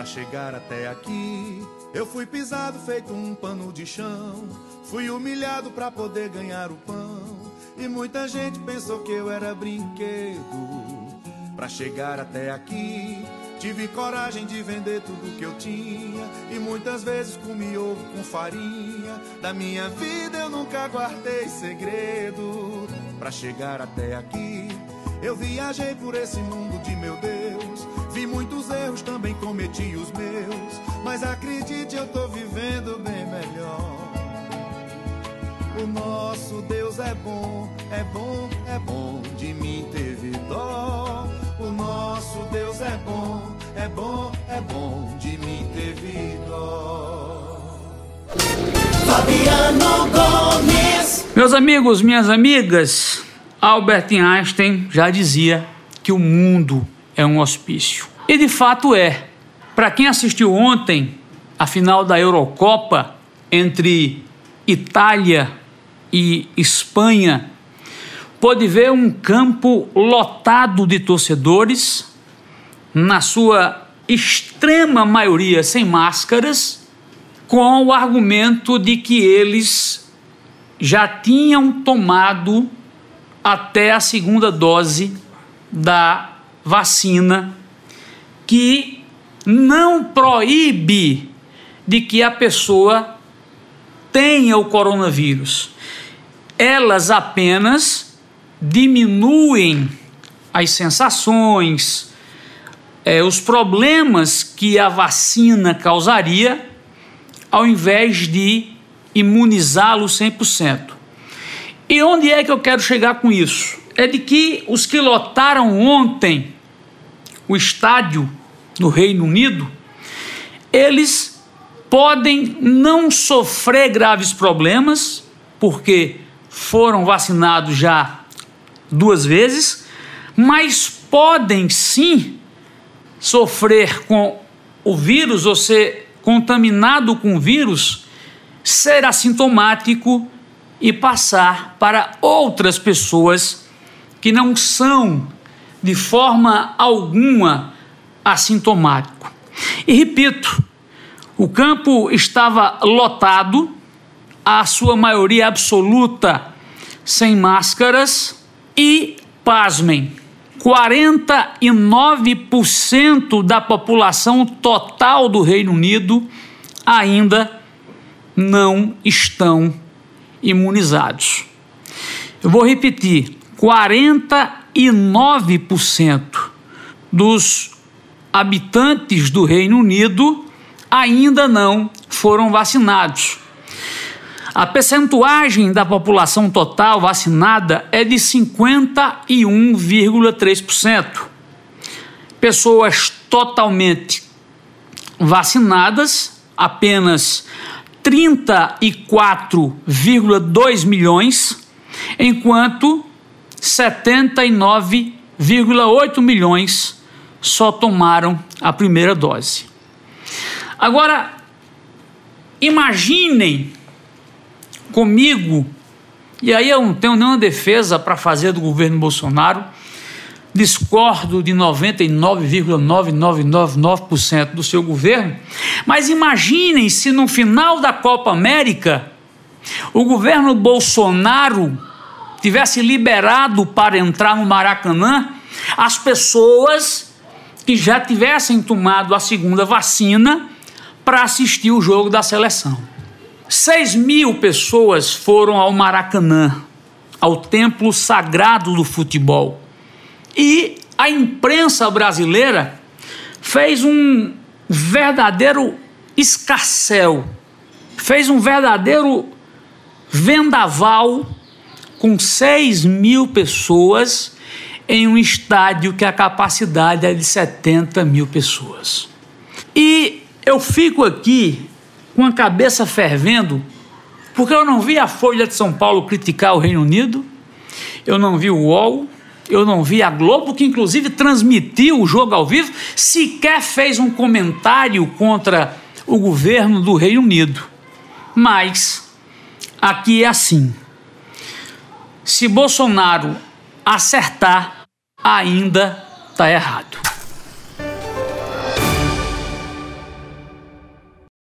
Pra chegar até aqui, eu fui pisado feito um pano de chão. Fui humilhado pra poder ganhar o pão. E muita gente pensou que eu era brinquedo. Pra chegar até aqui, tive coragem de vender tudo que eu tinha. E muitas vezes comi ovo com farinha. Da minha vida eu nunca guardei segredo. Pra chegar até aqui, eu viajei por esse mundo de meu Deus. Cometi os meus. Mas acredite, eu tô vivendo bem melhor. O nosso Deus é bom, é bom, é bom. De mim teve dó. O nosso Deus é bom, é bom, é bom. De mim teve dó. Fabiano Gomes. Meus amigos, minhas amigas, Albert Einstein já dizia que o mundo é um hospício. E de fato é. Para quem assistiu ontem a final da Eurocopa entre Itália e Espanha, pôde ver um campo lotado de torcedores, na sua extrema maioria sem máscaras, com o argumento de que eles já tinham tomado até a segunda dose da vacina, que não proíbe de que a pessoa tenha o coronavírus. Elas apenas diminuem as sensações, é, os problemas que a vacina causaria, ao invés de imunizá-lo 100%. E onde é que eu quero chegar com isso? É de que os que lotaram ontem o estádio no Reino Unido, eles podem não sofrer graves problemas, porque foram vacinados já duas vezes, mas podem sim sofrer com o vírus ou ser contaminado com o vírus, ser assintomático e passar para outras pessoas que não são de forma alguma assintomático. E repito, o campo estava lotado, a sua maioria absoluta sem máscaras e, pasmem, 49% da população total do Reino Unido ainda não estão imunizados. Eu vou repetir: 49% dos habitantes do Reino Unido ainda não foram vacinados. A percentuagem da população total vacinada é de 51,3%. Pessoas totalmente vacinadas, apenas 34,2 milhões, enquanto 79,8 milhões só tomaram a primeira dose. Agora, imaginem comigo, e aí eu não tenho nenhuma defesa para fazer do governo Bolsonaro, discordo de 99,9999% do seu governo, mas imaginem se no final da Copa América o governo Bolsonaro tivesse liberado para entrar no Maracanã as pessoas que já tivessem tomado a segunda vacina para assistir o jogo da seleção. 6 mil pessoas foram ao Maracanã, ao templo sagrado do futebol. E a imprensa brasileira fez um verdadeiro escarcel, fez um verdadeiro vendaval com 6 mil pessoas em um estádio que a capacidade é de 70 mil pessoas. E eu fico aqui com a cabeça fervendo, porque eu não vi a Folha de São Paulo criticar o Reino Unido, eu não vi o UOL, eu não vi a Globo, que inclusive transmitiu o jogo ao vivo, sequer fez um comentário contra o governo do Reino Unido. Mas aqui é assim: se Bolsonaro acertar, ainda está errado.